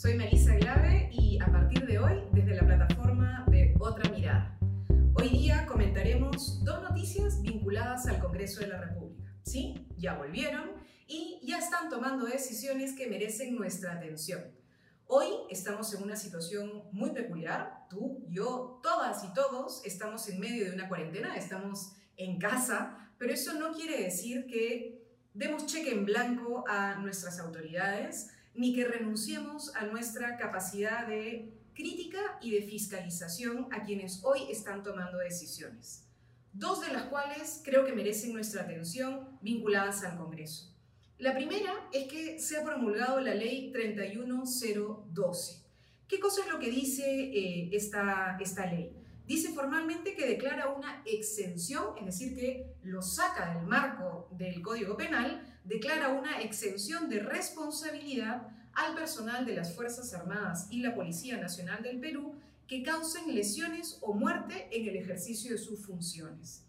Soy Melissa Glave y a partir de hoy, desde la plataforma de Otra Mirada. Hoy día comentaremos dos noticias vinculadas al Congreso de la República. Sí, ya volvieron y ya están tomando decisiones que merecen nuestra atención. Hoy estamos en una situación muy peculiar. Tú, yo, todas y todos estamos en medio de una cuarentena, estamos en casa, pero eso no quiere decir que demos cheque en blanco a nuestras autoridades ni que renunciemos a nuestra capacidad de crítica y de fiscalización a quienes hoy están tomando decisiones, dos de las cuales creo que merecen nuestra atención vinculadas al Congreso. La primera es que se ha promulgado la ley 31012. ¿Qué cosa es lo que dice eh, esta, esta ley? Dice formalmente que declara una exención, es decir, que lo saca del marco del Código Penal, declara una exención de responsabilidad al personal de las Fuerzas Armadas y la Policía Nacional del Perú que causen lesiones o muerte en el ejercicio de sus funciones.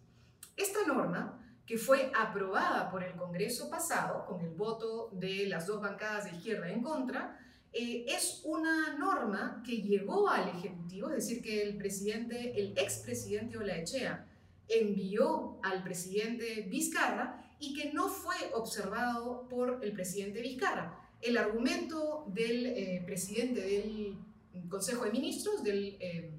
Esta norma, que fue aprobada por el Congreso pasado, con el voto de las dos bancadas de izquierda en contra, eh, es una norma que llegó al Ejecutivo, es decir, que el presidente, el expresidente Olaechea, envió al presidente Vizcarra y que no fue observado por el presidente Vizcarra. El argumento del eh, presidente del Consejo de Ministros, del eh,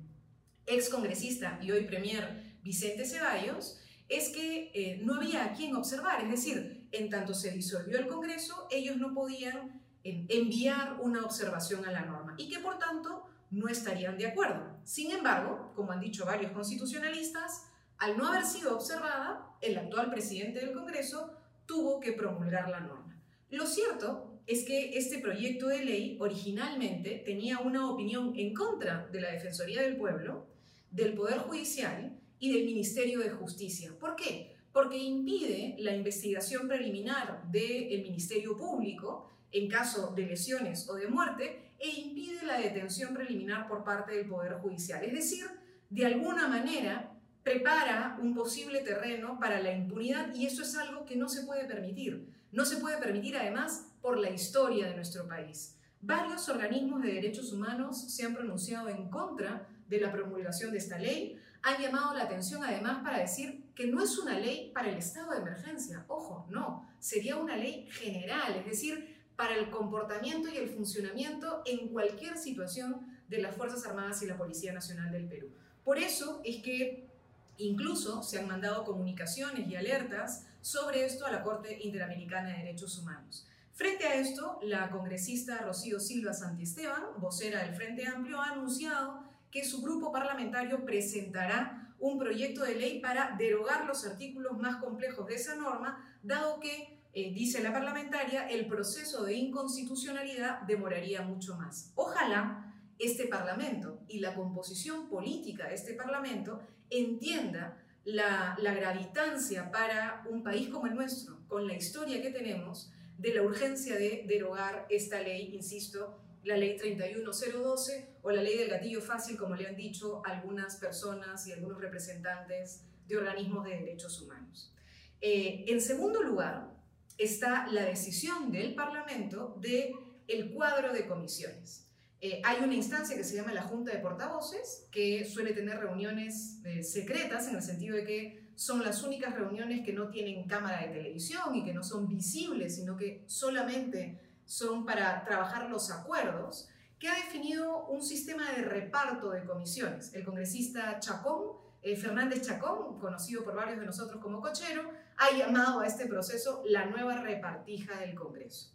ex congresista y hoy premier Vicente Ceballos, es que eh, no había a quien observar, es decir, en tanto se disolvió el Congreso, ellos no podían enviar una observación a la norma y que por tanto no estarían de acuerdo. Sin embargo, como han dicho varios constitucionalistas, al no haber sido observada, el actual presidente del Congreso tuvo que promulgar la norma. Lo cierto es que este proyecto de ley originalmente tenía una opinión en contra de la Defensoría del Pueblo, del Poder Judicial y del Ministerio de Justicia. ¿Por qué? Porque impide la investigación preliminar del Ministerio Público en caso de lesiones o de muerte e impide la detención preliminar por parte del Poder Judicial. Es decir, de alguna manera prepara un posible terreno para la impunidad y eso es algo que no se puede permitir. No se puede permitir además por la historia de nuestro país. Varios organismos de derechos humanos se han pronunciado en contra de la promulgación de esta ley, han llamado la atención además para decir que no es una ley para el estado de emergencia. Ojo, no, sería una ley general, es decir, para el comportamiento y el funcionamiento en cualquier situación de las Fuerzas Armadas y la Policía Nacional del Perú. Por eso es que Incluso se han mandado comunicaciones y alertas sobre esto a la Corte Interamericana de Derechos Humanos. Frente a esto, la congresista Rocío Silva Santisteban, vocera del Frente Amplio, ha anunciado que su grupo parlamentario presentará un proyecto de ley para derogar los artículos más complejos de esa norma, dado que, eh, dice la parlamentaria, el proceso de inconstitucionalidad demoraría mucho más. Ojalá este Parlamento y la composición política de este Parlamento entienda la, gravitancia para un país como el nuestro, con la historia que tenemos, de la urgencia de derogar esta ley, insisto, la ley 31012 o la ley del gatillo fácil, como le han dicho algunas personas y algunos representantes de organismos de derechos humanos. Eh, en segundo lugar, está la decisión del Parlamento de el cuadro de comisiones. Eh, hay una instancia que se llama la Junta de Portavoces, que suele tener reuniones eh, secretas en el sentido de que son las únicas reuniones que no tienen cámara de televisión y que no son visibles, sino que solamente son para trabajar los acuerdos, que ha definido un sistema de reparto de comisiones. El congresista Chacón, eh, Fernández Chacón, conocido por varios de nosotros como cochero, ha llamado a este proceso la nueva repartija del Congreso.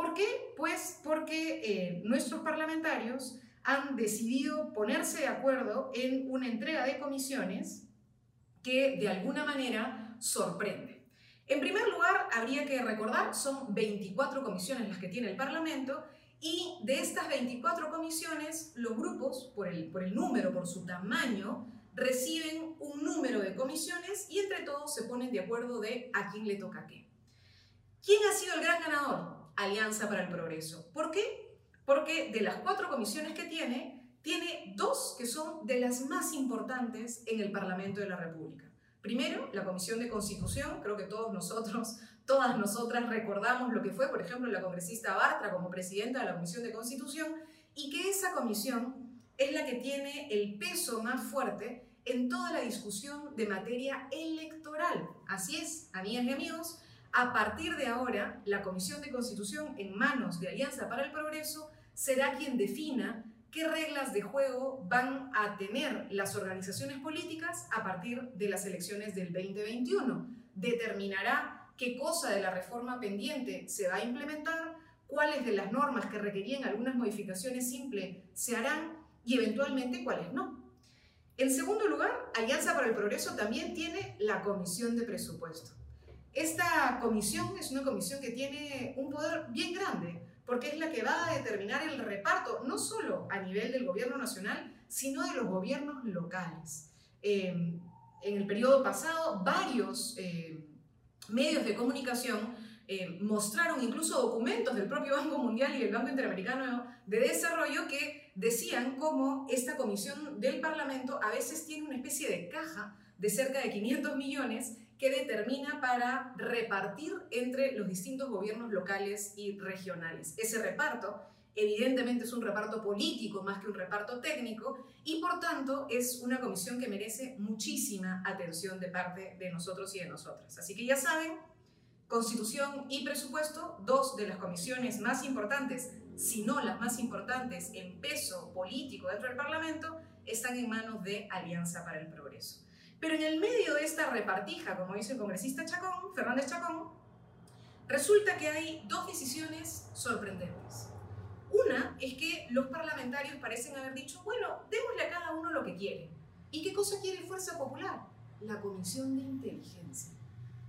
¿Por qué? Pues porque eh, nuestros parlamentarios han decidido ponerse de acuerdo en una entrega de comisiones que de alguna manera sorprende. En primer lugar, habría que recordar, son 24 comisiones las que tiene el Parlamento y de estas 24 comisiones, los grupos, por el, por el número, por su tamaño, reciben un número de comisiones y entre todos se ponen de acuerdo de a quién le toca qué. ¿Quién ha sido el gran ganador? Alianza para el Progreso. ¿Por qué? Porque de las cuatro comisiones que tiene, tiene dos que son de las más importantes en el Parlamento de la República. Primero, la Comisión de Constitución, creo que todos nosotros, Todas nosotras recordamos lo que fue, por ejemplo, la congresista Bartra como presidenta de la Comisión de Constitución y que esa comisión es la que tiene el peso más fuerte en toda la discusión de materia electoral. Así es, amigas y amigos, a partir de ahora, la Comisión de Constitución en manos de Alianza para el Progreso será quien defina qué reglas de juego van a tener las organizaciones políticas a partir de las elecciones del 2021. Determinará qué cosa de la reforma pendiente se va a implementar, cuáles de las normas que requerían algunas modificaciones simples se harán y eventualmente cuáles no. En segundo lugar, Alianza para el Progreso también tiene la Comisión de Presupuesto. Esta comisión es una comisión que tiene un poder bien grande, porque es la que va a determinar el reparto, no solo a nivel del gobierno nacional, sino de los gobiernos locales. Eh, en el periodo pasado, varios eh, medios de comunicación eh, mostraron incluso documentos del propio Banco Mundial y del Banco Interamericano de Desarrollo que decían cómo esta comisión del Parlamento a veces tiene una especie de caja de cerca de 500 millones que determina para repartir entre los distintos gobiernos locales y regionales. Ese reparto evidentemente es un reparto político más que un reparto técnico y por tanto es una comisión que merece muchísima atención de parte de nosotros y de nosotras. Así que ya saben, Constitución y Presupuesto, dos de las comisiones más importantes, si no las más importantes en peso político dentro del Parlamento, están en manos de Alianza para el Progreso. Pero en el medio de esta repartija, como dice el congresista Chacón, Fernández Chacón, resulta que hay dos decisiones sorprendentes. Una es que los parlamentarios parecen haber dicho, bueno, démosle a cada uno lo que quiere. ¿Y qué cosa quiere Fuerza Popular? La Comisión de Inteligencia.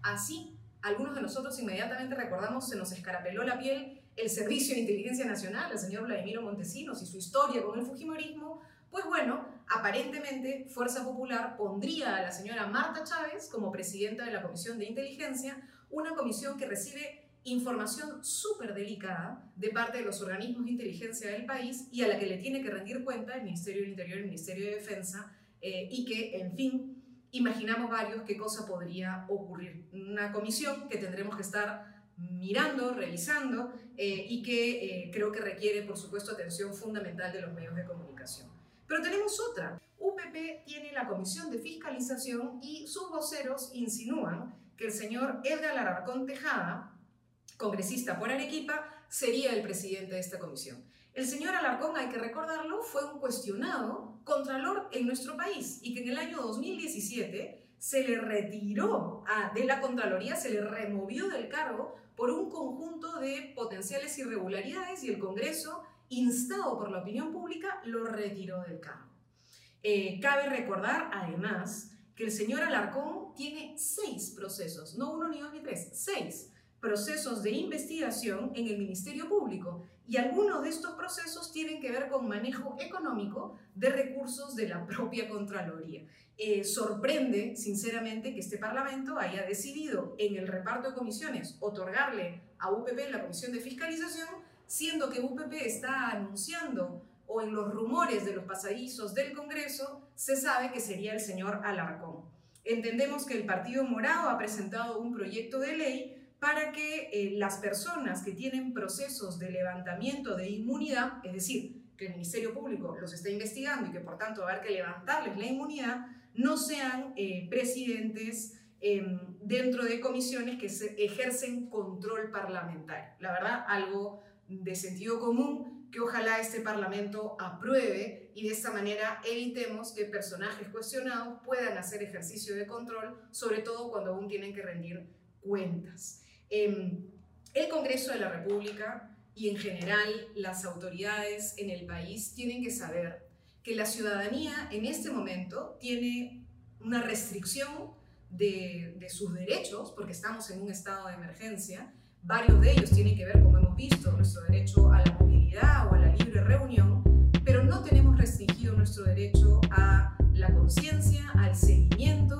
Así, algunos de nosotros inmediatamente recordamos, se nos escarapeló la piel el Servicio de Inteligencia Nacional, el señor Vladimiro Montesinos y su historia con el Fujimorismo, pues bueno, aparentemente Fuerza Popular pondría a la señora Marta Chávez como presidenta de la Comisión de Inteligencia, una comisión que recibe información súper delicada de parte de los organismos de inteligencia del país y a la que le tiene que rendir cuenta el Ministerio del Interior y el Ministerio de Defensa eh, y que, en fin, imaginamos varios qué cosa podría ocurrir. Una comisión que tendremos que estar mirando, revisando eh, y que eh, creo que requiere, por supuesto, atención fundamental de los medios de comunicación. Pero tenemos otra. UPP tiene la Comisión de Fiscalización y sus voceros insinúan que el señor Edgar Alarcón Tejada, congresista por Arequipa, sería el presidente de esta comisión. El señor Alarcón, hay que recordarlo, fue un cuestionado contralor en nuestro país y que en el año 2017 se le retiró de la Contraloría, se le removió del cargo por un conjunto de potenciales irregularidades y el Congreso, instado por la opinión pública, lo retiró del cargo. Eh, cabe recordar, además, que el señor Alarcón tiene seis procesos, no uno, ni dos, ni tres, seis procesos de investigación en el Ministerio Público y algunos de estos procesos tienen que ver con manejo económico de recursos de la propia Contraloría. Eh, sorprende, sinceramente, que este Parlamento haya decidido en el reparto de comisiones otorgarle a UPP la comisión de fiscalización, siendo que UPP está anunciando o en los rumores de los pasadizos del Congreso se sabe que sería el señor Alarcón. Entendemos que el Partido Morado ha presentado un proyecto de ley para que eh, las personas que tienen procesos de levantamiento de inmunidad, es decir, que el Ministerio Público los está investigando y que por tanto va a haber que levantarles la inmunidad, no sean eh, presidentes em, dentro de comisiones que ejercen control parlamentario. La verdad, algo de sentido común que ojalá este Parlamento apruebe y de esta manera evitemos que personajes cuestionados puedan hacer ejercicio de control, sobre todo cuando aún tienen que rendir cuentas. Em, el Congreso de la República y en general las autoridades en el país tienen que saber que la ciudadanía en este momento tiene una restricción de, de, sus derechos, porque estamos en un estado de emergencia. Varios de ellos tienen que ver, como hemos visto, nuestro derecho a la movilidad o a la libre reunión, pero no tenemos restringido nuestro derecho a la conciencia, al seguimiento